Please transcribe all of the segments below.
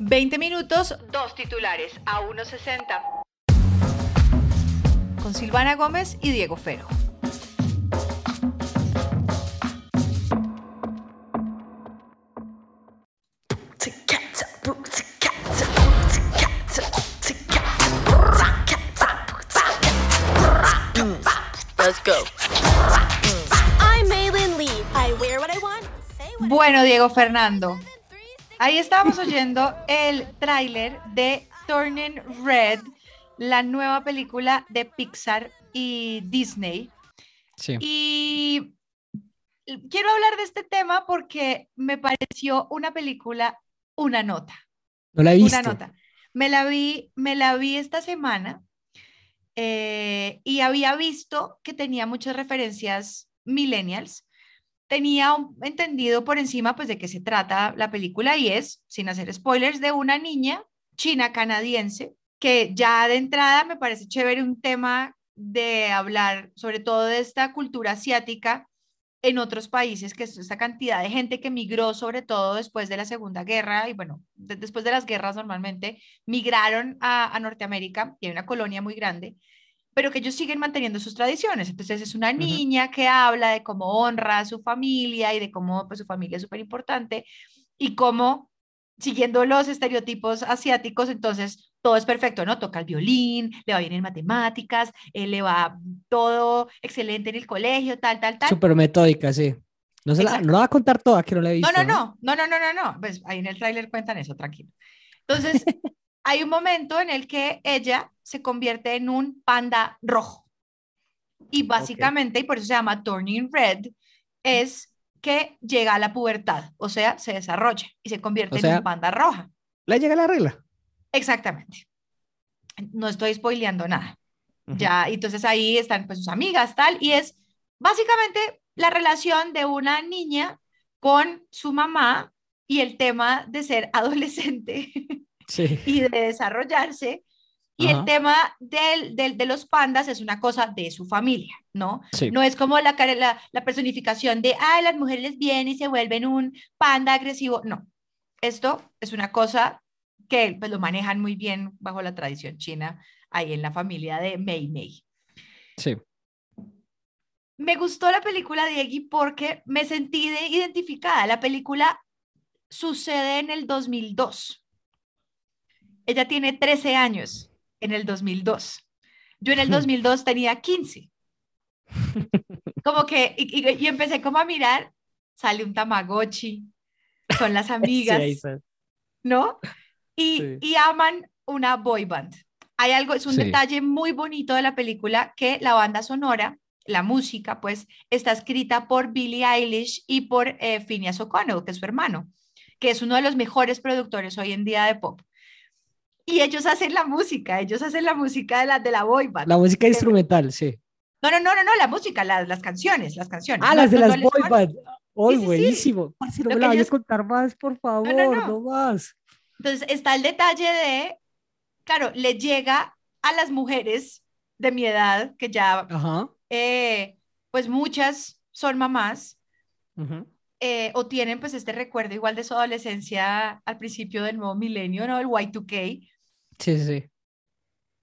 20 minutos, dos titulares a 1.60. Con Silvana Gómez y Diego Fero. Let's go. Bueno, Diego Fernando, ahí estábamos oyendo el tráiler de Turning Red, la nueva película de Pixar y Disney. Sí. Y quiero hablar de este tema porque me pareció una película, una nota. No la he visto. Una nota. Me la vi, me la vi esta semana eh, y había visto que tenía muchas referencias millennials. Tenía entendido por encima pues de qué se trata la película y es, sin hacer spoilers, de una niña china canadiense que ya de entrada me parece chévere un tema de hablar sobre todo de esta cultura asiática en otros países, que es esta cantidad de gente que migró sobre todo después de la Segunda Guerra y bueno, de- después de las guerras normalmente migraron a, a Norteamérica y hay una colonia muy grande, pero que ellos siguen manteniendo sus tradiciones. Entonces es una niña que habla de cómo honra a su familia y de cómo pues, su familia es súper importante y cómo, siguiendo los estereotipos asiáticos, entonces todo es perfecto, ¿no? Toca el violín, le va bien en matemáticas, eh, le va todo excelente en el colegio, tal, tal, tal. Súper metódica, sí. No, se la, no la va a contar toda, que no la he visto. No, no, no, no, no, no, no, no. Pues ahí en el tráiler cuentan eso, tranquilo. Entonces, hay un momento en el que ella se convierte en un panda rojo. Y básicamente, y por eso se llama Turning Red, es que llega a la pubertad, o sea, se desarrolla y se convierte O en un panda roja. ¿Le llega la regla? Exactamente. No estoy spoileando nada. Ujú. Ya, y entonces ahí están pues sus amigas, tal, y es básicamente la relación de una niña con su mamá y el tema de ser adolescente Sí. y de desarrollarse. Y el tema del, del- de los pandas es una cosa de su familia, ¿no? Sí. No es como la, la, la personificación de, ay, las mujeres les vienen y se vuelven un panda agresivo. No, esto es una cosa que pues, lo manejan muy bien bajo la tradición china, ahí en la familia de Mei Mei. Sí. Me gustó la película Diegui porque me sentí de- identificada. La película sucede en el 2002. Ella tiene 13 años en el 2002. Yo en el 2002 tenía 15. Como que, y, y- y empecé como a mirar, sale un Tamagotchi, son las amigas, Sí. ¿no? Y, Sí. y aman una boy band. Hay algo, es un Sí. detalle muy bonito de la película que la banda sonora, la música, pues, está escrita por Billie Eilish y por eh, Phineas O'Connell, que es su hermano, que es uno de los mejores productores hoy en día de pop. Y ellos hacen la música, ellos hacen la música de la, de la boy band. La música instrumental, sí. No, no, no, no, no, la música, las, las canciones, las canciones. Ah, no- las de no- las boy band. ¡Ay, sí, sí. buenísimo! Parce, no Lo me la vayas a contar más, por favor, no, más. Entonces está el detalle de, claro, le llega a las mujeres de mi edad, que ya, Ajá. eh, pues muchas son mamás, ujú. eh, o tienen pues este recuerdo igual de su adolescencia al principio del nuevo milenio, ¿no? El Y2K, Sí, sí, sí.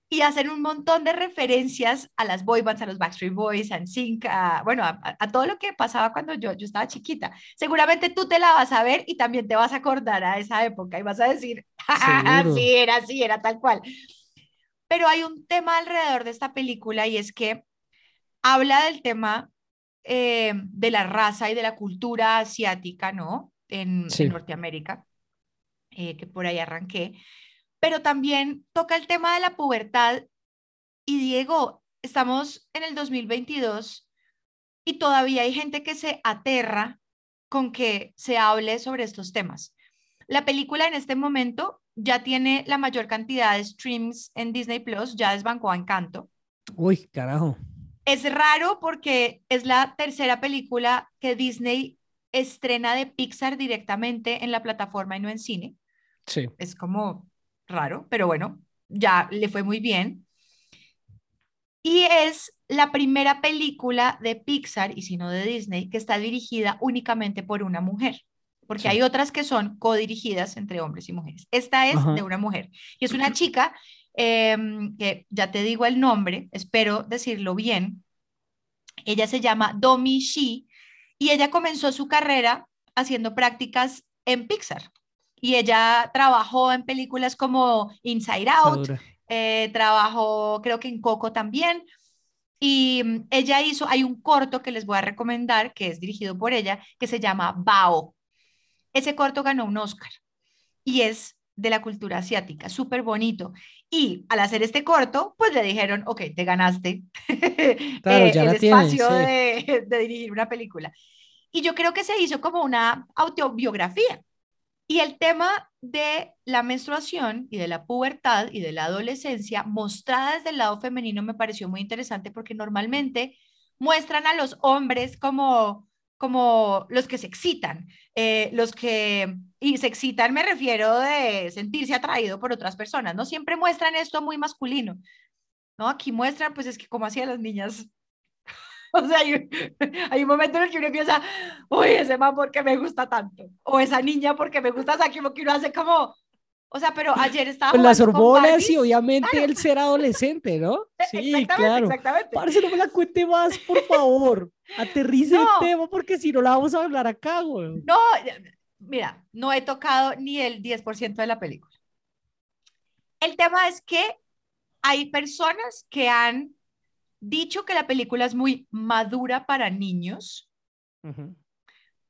y hacen un montón de referencias a las boy bands, a los Backstreet Boys, a NSYNC, a, bueno, a, a- todo lo que pasaba cuando yo, yo estaba chiquita. Seguramente tú te la vas a ver y también te vas a acordar a esa época y vas a decir, "Ah, sí, era así, era tal cual. Pero hay un tema alrededor de esta película y es que habla del tema eh, de la raza y de la cultura asiática, ¿no? En, Sí. en Norteamérica, eh, que por ahí arranqué, pero también toca el tema de la pubertad. Y Diego, estamos en el 2022 y todavía hay gente que se aterra con que se hable sobre estos temas. La película en este momento ya tiene la mayor cantidad de streams en Disney Plus, ya desbancó a Encanto. Uy, carajo. Es raro porque es la tercera película que Disney estrena de Pixar directamente en la plataforma y no en cine. Sí. Es como raro, pero bueno, ya le fue muy bien. Y es la primera película de Pixar, y si no de Disney, que está dirigida únicamente por una mujer. porque Sí. hay otras que son codirigidas entre hombres y mujeres. Esta es Ajá. de una mujer y es una chica em, que ya te digo el nombre, espero decirlo bien. Ella se llama Domi Shi y ella comenzó su carrera haciendo prácticas en Pixar. Y ella trabajó en películas como Inside Out, eh, trabajó creo que en Coco también. Y mm, ella hizo, hay un corto que les voy a recomendar, que es dirigido por ella, que se llama Bao. Ese corto ganó un Oscar y es de la cultura asiática, súper bonito. Y al hacer este corto, pues le dijeron, ok, te ganaste Claro, eh, ya el espacio sí. de, de dirigir una película. Y yo creo que se hizo como una autobiografía. Y el tema de la menstruación y de la pubertad y de la adolescencia mostrada desde el lado femenino me pareció muy interesante porque normalmente muestran a los hombres como, como los que se excitan, eh, los que, y se excitan me refiero de sentirse atraído por otras personas, ¿no? Siempre muestran esto muy masculino, ¿no? Aquí muestran, pues es que como hacían las niñas. O sea, hay, hay un momento en el que uno piensa, uy, ese man, ¿por qué me gusta tanto? O esa niña, ¿por qué me gusta? O sea, que uno hace como, o sea, pero ayer estaba Pues las hormonas y obviamente el ser adolescente, ¿no? Sí, exactamente, claro. exactamente. Parce, no me la cuente más, por favor. Aterrice No. el tema porque si no la vamos a hablar acá, güey. No, mira, no he tocado ni el 10% de la película. El tema es que hay personas que han dicho que la película es muy madura para niños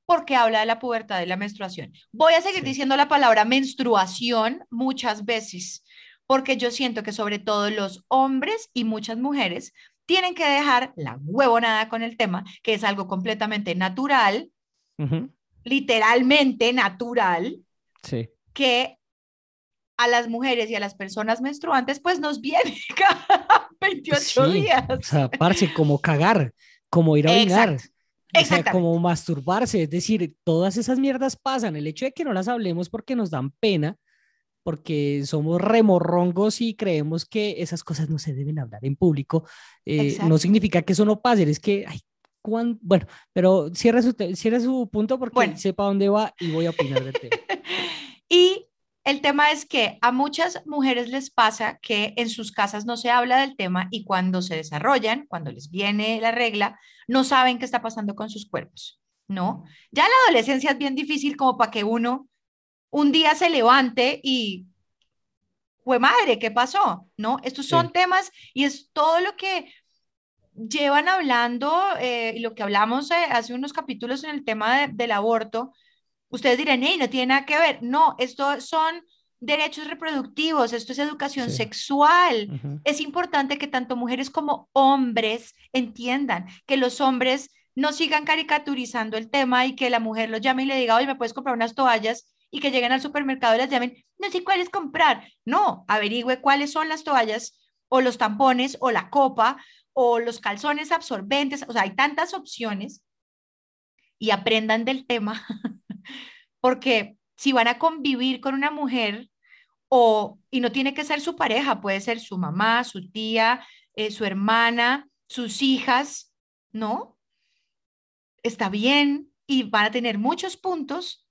porque habla de la pubertad y la menstruación. Voy a seguir Sí. diciendo la palabra menstruación muchas veces, porque yo siento que sobre todo los hombres y muchas mujeres tienen que dejar la huevonada con el tema, que es algo completamente natural, literalmente natural, Sí. que a las mujeres y a las personas menstruantes pues nos viene cada 28 Sí, días. O sea, parce, como cagar, como ir a orinar. O sea, como masturbarse, es decir, todas esas mierdas pasan. El hecho de que no las hablemos porque nos dan pena, porque somos remorrongos y creemos que esas cosas no se deben hablar en público, eh, no significa que eso no pase, es que, ay, cuán- bueno, pero cierra su, cierra su punto porque Bueno. sepa dónde va y voy a opinar del tema. Y el tema es que a muchas mujeres les pasa que en sus casas no se habla del tema y cuando se desarrollan, cuando les viene la regla, no saben qué está pasando con sus cuerpos, ¿no? Ya la adolescencia es bien difícil como para que uno un día se levante y, ¡jue madre! ¿Qué pasó? ¿No? Estos son Sí. temas y es todo lo que llevan hablando eh, y lo que hablamos eh, hace unos capítulos en el tema de- del aborto. Ustedes dirán, hey, no tiene nada que ver. No, esto son derechos reproductivos, esto es educación Sí. sexual. Es importante que tanto mujeres como hombres entiendan que los hombres no sigan caricaturizando el tema y que la mujer los llame y le diga, oye, ¿me puedes comprar unas toallas? Y que lleguen al supermercado y las llamen, no sé cuáles comprar. No, averigüe cuáles son las toallas o los tampones o la copa o los calzones absorbentes. O sea, hay tantas opciones y aprendan del tema porque si van a convivir con una mujer o, y no tiene que ser su pareja, puede ser su mamá, su tía, eh, su hermana, sus hijas, ¿no? Está bien y van a tener muchos puntos.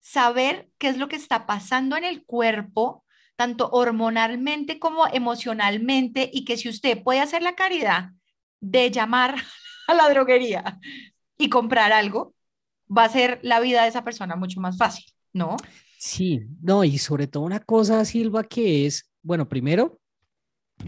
Saber qué es lo que está pasando en el cuerpo, tanto hormonalmente como emocionalmente, y que si usted puede hacer la caridad de llamar a la droguería y comprar algo, va a ser la vida de esa persona mucho más fácil, ¿no? Sí, no, y sobre todo una cosa, Silva, que es, bueno, primero,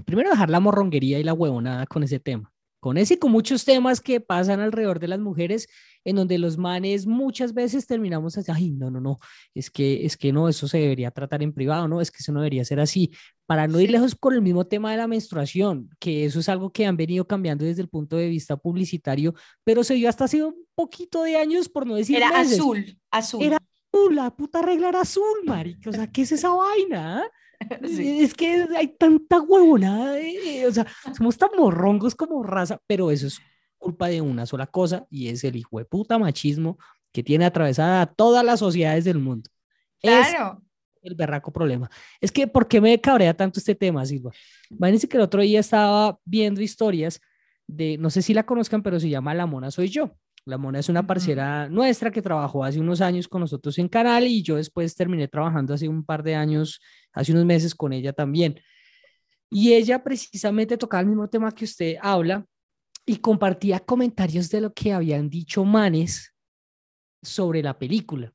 primero dejar la morronguería y la huevonada con ese tema, con ese y con muchos temas que pasan alrededor de las mujeres, en donde los manes muchas veces terminamos así, ay, no, no, no, es que, es que no, eso se debería tratar en privado, no, es que eso no debería ser así, para no ir lejos con el mismo tema de la menstruación, que eso es algo que han venido cambiando desde el punto de vista publicitario, pero se dio hasta hace un poquito de años, por no decir Era meses. azul, azul. Era azul, la puta regla era azul, marica. O sea, ¿qué es esa vaina? Sí. Es que hay tanta huevonada, eh, o sea, somos tan morrongos como raza, pero eso es culpa de una sola cosa y es el hijo de puta machismo que tiene atravesada a todas las sociedades del mundo. Es Claro. el berraco problema. Es que, ¿por qué me cabrea tanto este tema, Silva? Imagínense que el otro día estaba viendo historias de, no sé si la conozcan, pero se llama La Mona Soy Yo. La Mona es una parcera nuestra que trabajó hace unos años con nosotros en Canal y yo después terminé trabajando hace un par de años, hace unos meses con ella también. Y ella precisamente tocaba el mismo tema que usted habla y compartía comentarios de lo que habían dicho manes sobre la película.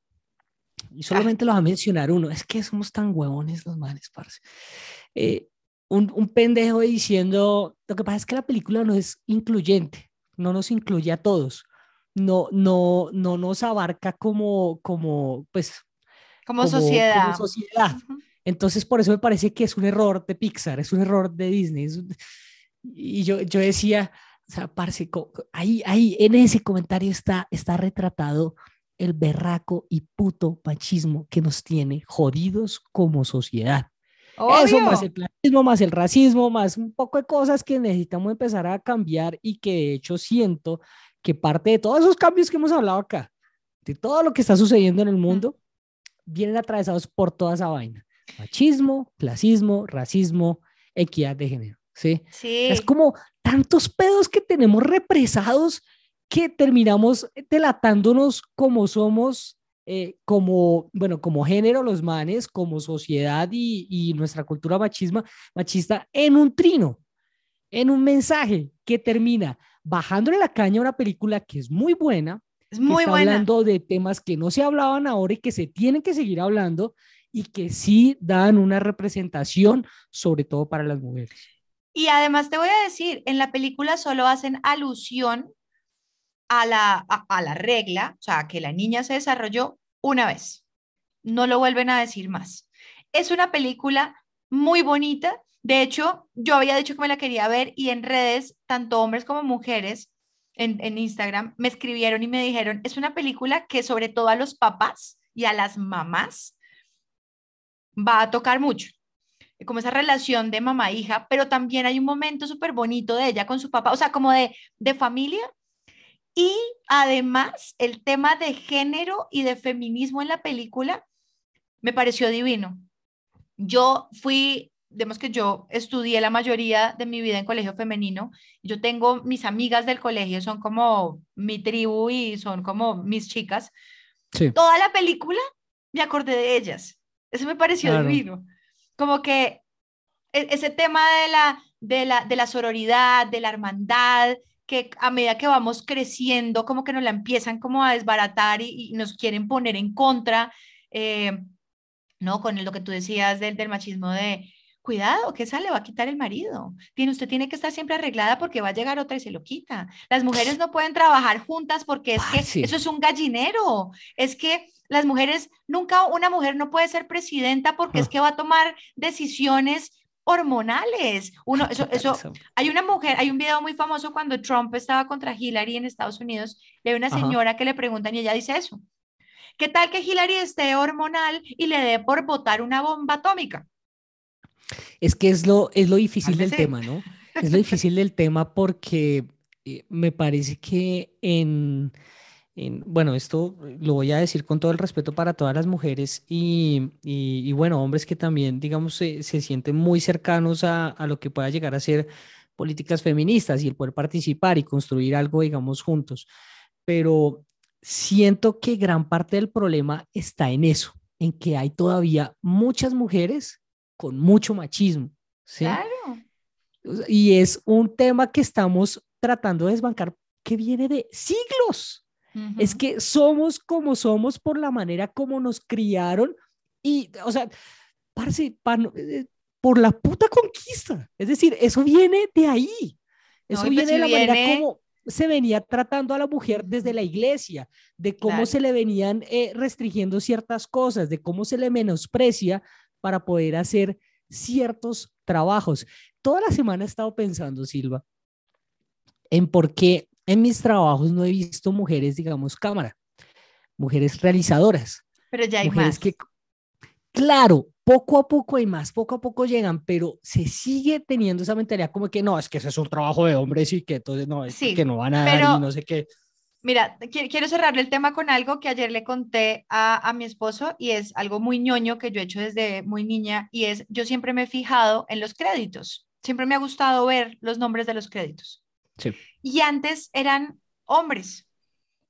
Y solamente lo va a mencionar uno. Es que somos tan huevones los manes, parce. Eh, un, un pendejo diciendo, lo que pasa es que la película no es incluyente, no nos incluye a todos, no, no, no nos abarca como, como, pues, como, sociedad. sociedad. Entonces, por eso me parece que es un error de Pixar, es un error de Disney. Y yo, yo decía, o sea, parce, ahí, ahí en ese comentario está, está retratado el berraco y puto machismo que nos tiene jodidos como sociedad. Eso más el planismo, más el racismo, más un poco de cosas que necesitamos empezar a cambiar y que de hecho siento que parte de todos esos cambios que hemos hablado acá, de todo lo que está sucediendo en el mundo, vienen atravesados por toda esa vaina. Machismo, clasismo, racismo, equidad de género. ¿sí? sí. Es como tantos pedos que tenemos represados que terminamos delatándonos como somos eh, como, bueno, como género, los manes, como sociedad y, nuestra cultura machisma, machista en un trino, en un mensaje que termina bajándole la caña a una película que es muy buena, es muy está buena. hablando de temas que no se hablaban ahora y que se tienen que seguir hablando y que sí dan una representación, sobre todo para las mujeres. Y además te voy a decir, en la película solo hacen alusión a la, a la regla, o sea, que la niña se desarrolló una vez. No lo vuelven a decir más. Es una película muy bonita. De hecho, yo había dicho que me la quería ver y en redes, tanto hombres como mujeres, en, Instagram, me escribieron y me dijeron, es una película que sobre todo a los papás y a las mamás va a tocar mucho como esa relación de mamá-hija, pero también hay un momento súper bonito de ella con su papá, o sea, como de, de familia y además, el tema de género y de feminismo en la película me pareció divino. Yo fui, digamos que yo estudié la mayoría de mi vida en colegio femenino. Yo tengo mis amigas del colegio, son como mi tribu y son como mis chicas. Toda la película me acordé de ellas. Eso me pareció divino. Como que e-, ese tema de la, de la, de la sororidad, de la hermandad, que a medida que vamos creciendo, como que nos la empiezan como a desbaratar y, nos quieren poner en contra, eh, ¿no? Con lo que tú decías del, del machismo de, cuidado, que esa le va a quitar el marido. Tiene, usted tiene que estar siempre arreglada porque va a llegar otra y se lo quita. Las mujeres no pueden trabajar juntas porque es que eso es un gallinero. Es que las mujeres, nunca una mujer no puede ser presidenta porque es ah. que va a tomar decisiones hormonales. Uno, eso, eso, hay una mujer, hay un video muy famoso cuando Trump estaba contra Hillary en Estados Unidos, y hay una señora que le preguntan y ella dice eso. ¿Qué tal que Hillary esté hormonal y le dé por botar una bomba atómica? Es que es lo, es lo difícil del tema, ¿no? Es lo difícil del tema porque eh, me parece que en bueno, esto lo voy a decir con todo el respeto para todas las mujeres y, bueno, hombres que también, digamos, se, sienten muy cercanos a, a, lo que pueda llegar a ser políticas feministas y el poder participar y construir algo, digamos, juntos. Pero siento que gran parte del problema está en eso, en que hay todavía muchas mujeres con mucho machismo. ¿sí? Claro. Y es un tema que estamos tratando de desbancar que viene de siglos. Es que somos como somos por la manera como nos criaron y, o sea, parce, eh, por la puta conquista. Es decir, eso viene de ahí. Eso pues viene de la manera como se venía tratando a la mujer desde la iglesia, de cómo se le venían eh, restringiendo ciertas cosas, de cómo se le menosprecia para poder hacer ciertos trabajos. Toda la semana he estado pensando, Silva, en por qué en mis trabajos no he visto mujeres, digamos, cámara, mujeres realizadoras. Pero ya hay más. Que, claro, poco a poco hay más, poco a poco llegan, pero se sigue teniendo esa mentalidad como que no, es que ese es un trabajo de hombres y que entonces no, es que no van a dar y no sé qué. Mira, quiero cerrarle el tema con algo que ayer le conté a, a, mi esposo y es algo muy ñoño que yo he hecho desde muy niña y es, yo siempre me he fijado en los créditos, siempre me ha gustado ver los nombres de los créditos. Y antes eran hombres.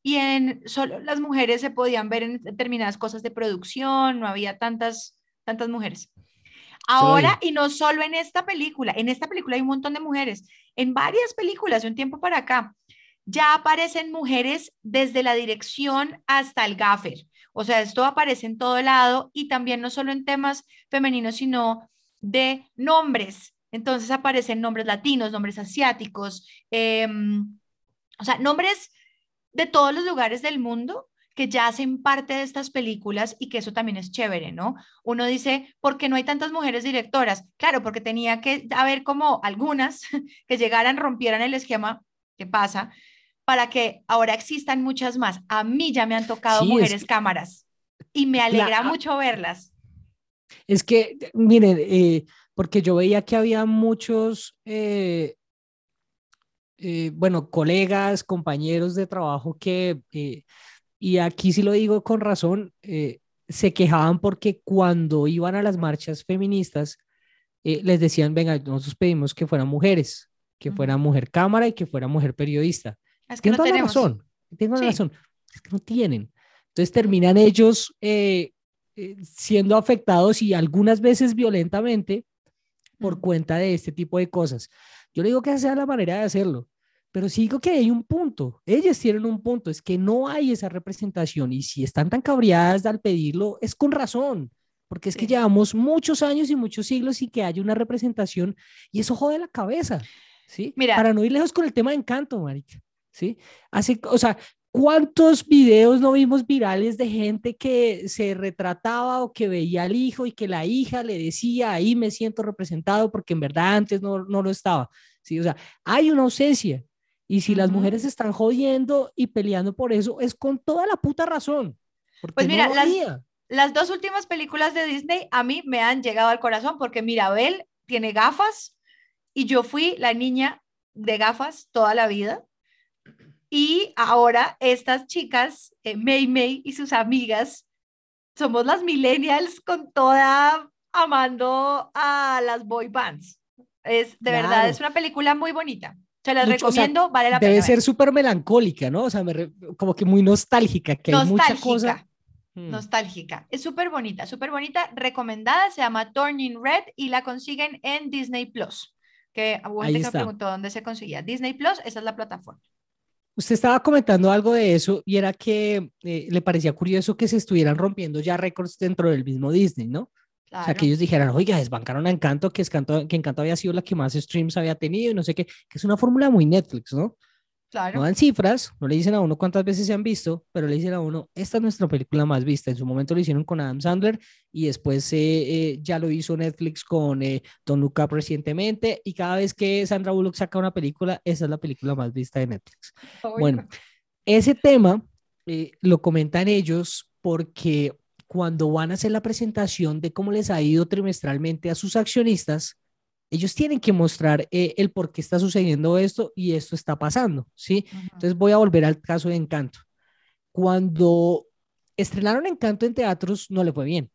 y en solo las mujeres se podían ver en determinadas cosas de producción, no había tantas, tantas mujeres. Ahora, y no solo en esta película, en esta película hay un montón de mujeres, en varias películas de un tiempo para acá, ya aparecen mujeres desde la dirección hasta el gaffer. O sea, esto aparece en todo lado y también no solo en temas femeninos, sino de nombres. Entonces aparecen nombres latinos, nombres asiáticos, em, o sea, nombres de todos los lugares del mundo que ya hacen parte de estas películas y que eso también es chévere, ¿no? Uno dice, ¿por qué no hay tantas mujeres directoras? Claro, porque tenía que haber como algunas que llegaran, rompieran el esquema que pasa, para que ahora existan muchas más. A mí ya me han tocado mujeres cámaras y me alegra mucho verlas. Es que, miren, eh, porque yo veía que había muchos, eh, eh, bueno, colegas, compañeros de trabajo que y aquí sí lo digo con razón, se quejaban porque cuando iban a las marchas feministas, les decían, venga, nosotros pedimos que fueran mujeres, que fuera mujer cámara y que fuera mujer periodista. Es que no tenemos. razón, tengo razón, es que no tienen. Entonces terminan ellos eh, siendo afectados y algunas veces violentamente por cuenta de este tipo de cosas. Yo le digo que esa sea la manera de hacerlo. Pero sí digo que hay un punto, ellas tienen un punto, es que no hay esa representación y si están tan cabreadas al pedirlo, es con razón, porque es que llevamos muchos años y muchos siglos y que haya una representación y eso jode la cabeza, ¿sí? Mira. Para no ir lejos con el tema de encanto, marica, ¿sí? Así, o sea, ¿cuántos videos no vimos virales de gente que se retrataba o que veía al hijo y que la hija le decía, ahí me siento representado porque en verdad antes no, no lo estaba, ¿sí? O sea, hay una ausencia y si las mujeres están jodiendo y peleando por eso, es con toda la puta razón. Pues mira, las, las, dos últimas películas de Disney a mí me han llegado al corazón porque Mirabel tiene gafas y yo fui la niña de gafas toda la vida. Y ahora estas chicas, eh, May May y sus amigas, somos las millennials con toda amando a las boy bands. Es de verdad, es una película muy bonita. Se las recomiendo, vale la pena. Debe ser súper melancólica, ¿no? O sea, como que muy nostálgica, que nostálgica, hay mucha cosa. Hmm. Nostálgica. Es súper bonita, súper bonita, recomendada, se llama Turning Red y la consiguen en Disney Plus. Que hubo gente que me preguntó dónde se conseguía. Disney Plus, esa es la plataforma. Usted estaba comentando algo de eso y era que eh, le parecía curioso que se estuvieran rompiendo ya récords dentro del mismo Disney, ¿no? O sea, que ellos dijeran, oiga, desbancaron a Encanto, que, Encanto, que Encanto había sido la que más streams había tenido y no sé qué, que es una fórmula muy Netflix, ¿no? Claro. No dan cifras, no le dicen a uno cuántas veces se han visto, pero le dicen a uno, esta es nuestra película más vista. En su momento lo hicieron con Adam Sandler y después eh, eh, ya lo hizo Netflix con eh, Don Luca recientemente y cada vez que Sandra Bullock saca una película, esa es la película más vista de Netflix. Bueno, ese tema lo comentan ellos porque cuando van a hacer la presentación de cómo les ha ido trimestralmente a sus accionistas, ellos tienen que mostrar eh, el por qué está sucediendo esto y esto está pasando, ¿sí? Entonces voy a volver al caso de Encanto. Cuando estrenaron Encanto en teatros, no le fue bien.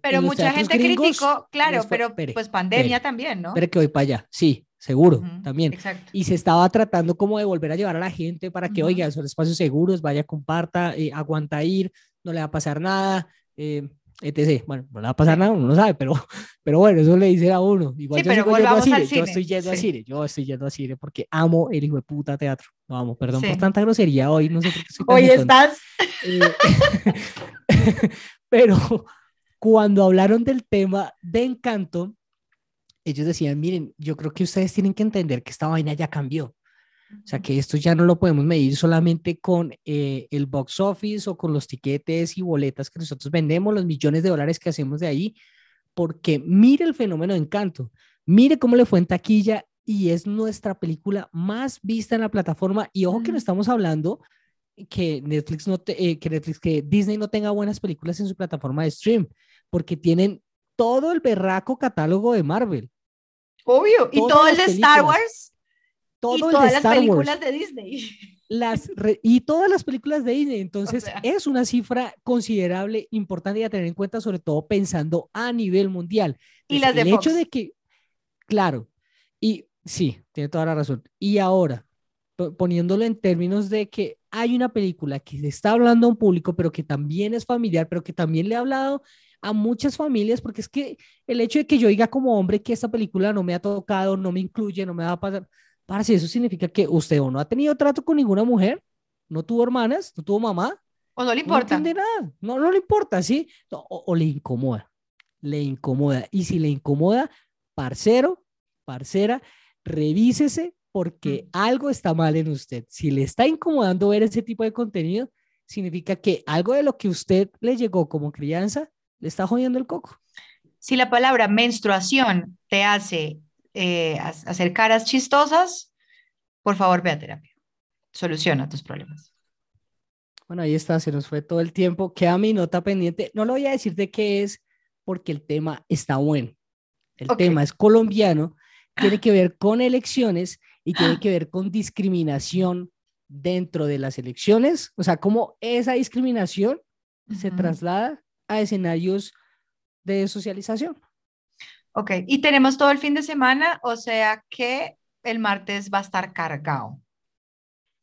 pero mucha gente criticó, claro, pero pues pandemia también, ¿no? Pero que voy para allá, sí seguro, también. Y se estaba tratando como de volver a llevar a la gente para que, oiga, son espacios seguros, vaya, comparta, eh, aguanta ir, no le va a pasar nada, eh, etc. Bueno, no le va a pasar nada, uno no sabe, pero, pero bueno, eso le dice a uno. Igual yo, sigo yendo a Cire, yo estoy yendo a Cire, yo estoy yendo a Cire porque amo el hijo de puta teatro. Vamos, perdón por tanta grosería hoy, no sé por qué estoy Hoy estás. Eh, pero cuando hablaron del tema de Encanto, ellos decían, miren, yo creo que ustedes tienen que entender que esta vaina ya cambió. O sea, que esto ya no lo podemos medir solamente con eh, el box office o con los tiquetes y boletas que nosotros vendemos, los millones de dólares que hacemos de ahí, porque mire el fenómeno de encanto, mire cómo le fue en taquilla y es nuestra película más vista en la plataforma. Y ojo que no estamos hablando que Netflix no eh, que Netflix, que Disney no tenga buenas películas en su plataforma de stream, porque tienen todo el berraco catálogo de Marvel. Obvio, y todo el de Star Wars. Todo y todas las películas de Disney. Las y todas las películas de Disney. Entonces, es una cifra considerable, importante a tener en cuenta, sobre todo pensando a nivel mundial. y las de El hecho de que, claro, y sí, tiene toda la razón. Y ahora, poniéndolo en términos de que hay una película que se está hablando a un público, pero que también es familiar, pero que también le ha hablado a muchas familias, porque es que el hecho de que yo diga como hombre que esta película no me ha tocado, no me incluye, no me va a pasar, para si eso significa que usted o no ha tenido trato con ninguna mujer, no tuvo hermanas, no tuvo mamá, o no le importa. No entiende nada, no, no le importa, ¿sí? O, o le incomoda, le incomoda. Y si le incomoda, parcero, parcera, revísese porque mm. algo está mal en usted. Si le está incomodando ver ese tipo de contenido, significa que algo de lo que usted le llegó como crianza le está jodiendo el coco. Si la palabra menstruación te hace eh, hacer caras chistosas, por favor ve a terapia. Soluciona tus problemas. Bueno, ahí está, se nos fue todo el tiempo. Queda mi nota pendiente. No lo voy a decir de qué es, porque el tema está bueno. El tema es colombiano, tiene que ver con elecciones y tiene que ver con discriminación dentro de las elecciones, o sea, cómo esa discriminación se traslada a escenarios de socialización. Ok, y tenemos todo el fin de semana, o sea que el martes va a estar cargado.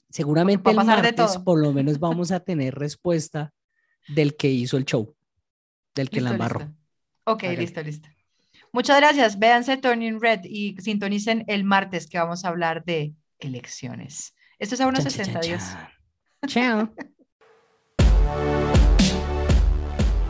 Seguramente el martes por lo menos vamos a tener respuesta del que hizo el show, del que la embarró. Ok, listo, listo. Muchas gracias. Véanse Turning Red y sintonicen el martes que vamos a hablar de elecciones. Esto es a unos 60 días. Chao.